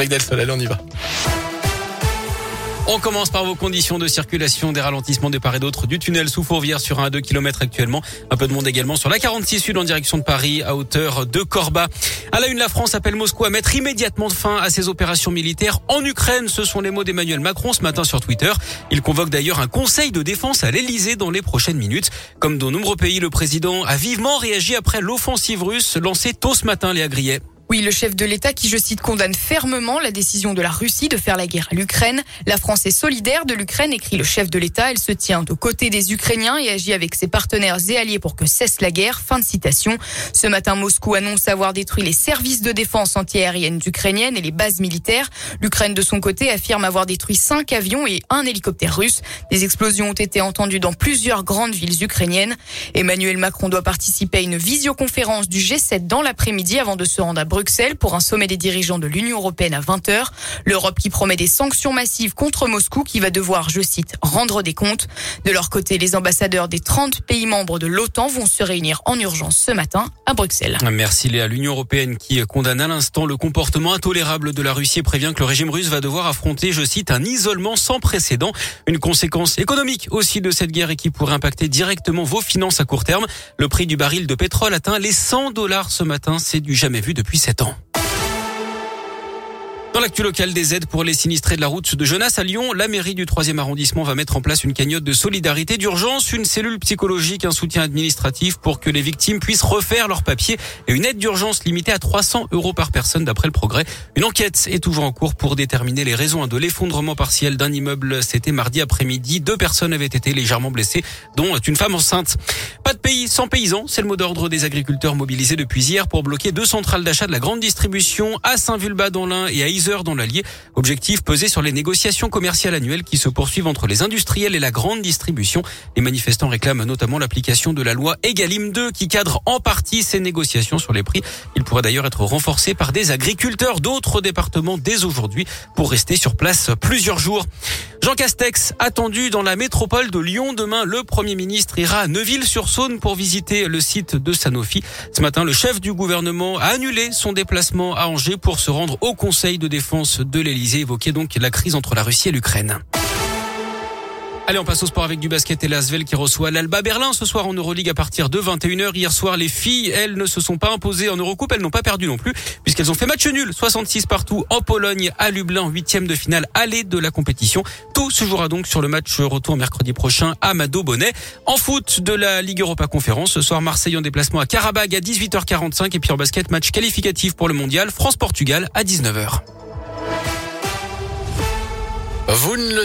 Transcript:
On y va. On commence par vos conditions de circulation, des ralentissements de part et d'autre du tunnel sous Fourvière sur un à 2 km actuellement. Un peu de monde également sur la 46 Sud en direction de Paris à hauteur de Corba. À la une, la France appelle Moscou à mettre immédiatement fin à ses opérations militaires en Ukraine. Ce sont les mots d'Emmanuel Macron ce matin sur Twitter. Il convoque d'ailleurs un conseil de défense à l'Elysée dans les prochaines minutes. Comme de nombreux pays, le président a vivement réagi après l'offensive russe lancée tôt ce matin, Léa Grillet. Oui, le chef de l'État qui, je cite, condamne fermement la décision de la Russie de faire la guerre à l'Ukraine. La France est solidaire de l'Ukraine, écrit le chef de l'État. Elle se tient aux côtés des Ukrainiens et agit avec ses partenaires et alliés pour que cesse la guerre. Fin de citation. Ce matin, Moscou annonce avoir détruit les services de défense antiaérienne ukrainienne et les bases militaires. L'Ukraine, de son côté, affirme avoir détruit cinq avions et un hélicoptère russe. Des explosions ont été entendues dans plusieurs grandes villes ukrainiennes. Emmanuel Macron doit participer à une visioconférence du G7 dans l'après-midi avant de se rendre à Bruxelles Bruxelles pour un sommet des dirigeants de l'Union européenne à 20h. L'Europe qui promet des sanctions massives contre Moscou qui va devoir, je cite, rendre des comptes. De leur côté, les ambassadeurs des 30 pays membres de l'OTAN vont se réunir en urgence ce matin à Bruxelles. Merci Léa. L'Union européenne qui condamne à l'instant le comportement intolérable de la Russie prévient que le régime russe va devoir affronter, je cite, un isolement sans précédent. Une conséquence économique aussi de cette guerre et qui pourrait impacter directement vos finances à court terme. Le prix du baril de pétrole atteint les 100 dollars ce matin. C'est du jamais vu depuis 7 ans. Dans l'actu local des aides pour les sinistrés de la route de Genasse à Lyon, la mairie du 3e arrondissement va mettre en place une cagnotte de solidarité d'urgence, une cellule psychologique, un soutien administratif pour que les victimes puissent refaire leurs papiers et une aide d'urgence limitée à 300 euros par personne d'après le progrès. Une enquête est toujours en cours pour déterminer les raisons de l'effondrement partiel d'un immeuble. C'était mardi après-midi. Deux personnes avaient été légèrement blessées, dont une femme enceinte. Pas de pays sans paysans, c'est le mot d'ordre des agriculteurs mobilisés depuis hier pour bloquer deux centrales d'achat de la grande distribution à Saint-Vulbas dans l'Ain et à heures dans l'Allier. Objectif peser sur les négociations commerciales annuelles qui se poursuivent entre les industriels et la grande distribution. Les manifestants réclament notamment l'application de la loi Egalim 2 qui cadre en partie ces négociations sur les prix. Il pourrait d'ailleurs être renforcé par des agriculteurs d'autres départements dès aujourd'hui pour rester sur place plusieurs jours. Jean Castex attendu dans la métropole de Lyon demain. Le Premier ministre ira à Neuville-sur-Saône pour visiter le site de Sanofi. Ce matin, le chef du gouvernement a annulé son déplacement à Angers pour se rendre au Conseil de défense de l'Elysée, évoquer donc la crise entre la Russie et l'Ukraine. Allez, on passe au sport avec du basket et l'Asvel qui reçoit l'Alba Berlin ce soir en Euroleague à partir de 21h. Hier soir, les filles, elles ne se sont pas imposées en Eurocoupe, elles n'ont pas perdu non plus puisqu'elles ont fait match nul, 66 partout en Pologne, à Lublin, huitième de finale aller de la compétition. Tout se jouera donc sur le match retour mercredi prochain à Mado Bonnet. En foot de la Ligue Europa Conférence, ce soir Marseille en déplacement à Karabag à 18h45 et puis en basket match qualificatif pour le mondial France-Portugal à 19h. Vous ne le